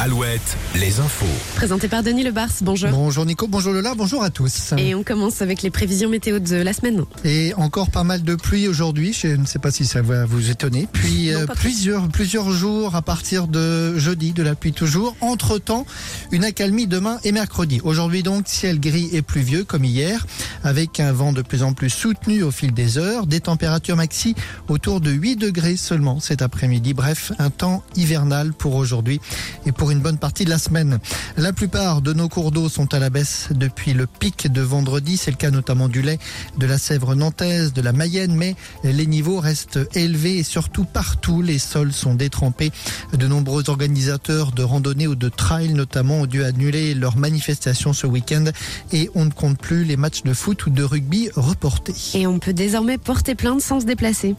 Alouette, les infos. Présenté par Denis Lebars, bonjour. Bonjour Nico, bonjour Lola, bonjour à tous. Et on commence avec les prévisions météo de la semaine. Et encore pas mal de pluie aujourd'hui, je ne sais pas si ça va vous étonner. Puis Non, euh, trop. plusieurs, plusieurs jours à partir de jeudi, de la pluie toujours. Entre-temps, une accalmie demain et mercredi. Aujourd'hui donc, ciel gris et pluvieux comme hier, avec un vent de plus en plus soutenu au fil des heures, des températures maxi autour de 8 degrés seulement cet après-midi. Bref, un temps hivernal pour aujourd'hui et pour une bonne partie de la semaine. La plupart de nos cours d'eau sont à la baisse depuis le pic de vendredi. C'est le cas notamment du lait, de la Sèvre nantaise, de la Mayenne, mais les niveaux restent élevés et surtout partout les sols sont détrempés. De nombreux organisateurs de randonnée ou de trail notamment ont dû annuler leurs manifestations ce week-end et on ne compte plus les matchs de foot ou de rugby reportés. Et on peut désormais porter plainte sans se déplacer.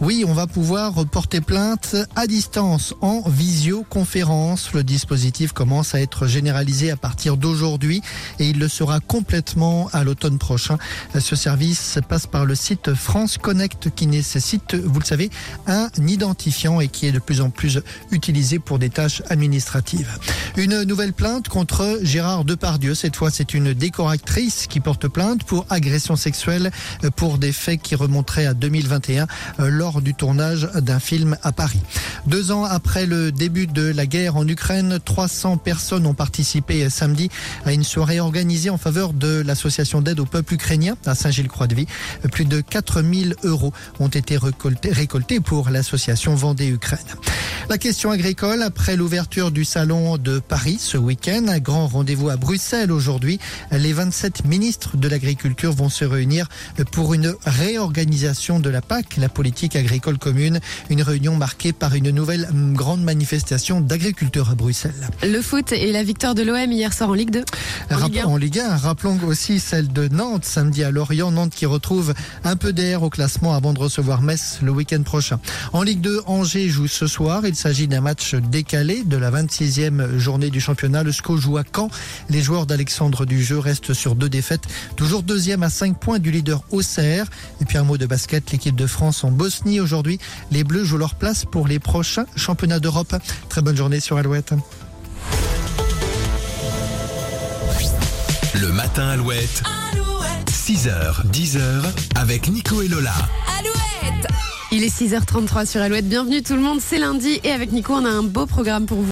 Oui, on va pouvoir porter plainte à distance en visioconférence. Le dispositif commence à être généralisé à partir d'aujourd'hui et il le sera complètement à l'automne prochain. Ce service passe par le site France Connect qui nécessite, vous le savez, un identifiant et qui est de plus en plus utilisé pour des tâches administratives. Une nouvelle plainte contre Gérard Depardieu. Cette fois, c'est une décoratrice qui porte plainte pour agression sexuelle pour des faits qui remonteraient à 2021 euh, lors du tournage d'un film à Paris. Deux ans après le début de la guerre en Ukraine, 300 personnes ont participé samedi à une soirée organisée en faveur de l'association d'aide au peuple ukrainien à Saint-Gilles-Croix-de-Vie. Plus de 4000 euros ont été récoltés, récoltés pour l'association Vendée Ukraine. La question agricole, après l'ouverture du salon de Paris ce week-end, un grand rendez-vous à Bruxelles aujourd'hui. Les 27 ministres de l'agriculture vont se réunir pour une réorganisation de la PAC, la politique agricole commune. Une réunion marquée par une nouvelle grande manifestation d'agriculteurs à Bruxelles. Le foot et la victoire de l'OM hier soir en Ligue 2. En Rapp- Ligue 1. en Ligue 1, rappelons aussi celle de Nantes samedi à Lorient. Nantes qui retrouve un peu d'air au classement avant de recevoir Metz le week-end prochain. En Ligue 2, Angers joue ce soir. Il s'agit d'un match décalé de la 26e journée du championnat. Le SCO joue à Caen. Les joueurs d'Alexandre Dujeu restent sur deux défaites. Toujours deuxième à 5 points du leader Auxerre. Et puis un mot de basket, l'équipe de France en Bosnie aujourd'hui. Les Bleus jouent leur place pour les prochains championnats d'Europe. Très bonne journée sur Alouette. Le matin Alouette. 6h, 10h avec Nico et Lola. Il est 6h33 sur Alouette. Bienvenue tout le monde, c'est lundi et avec Nico on a un beau programme pour vous.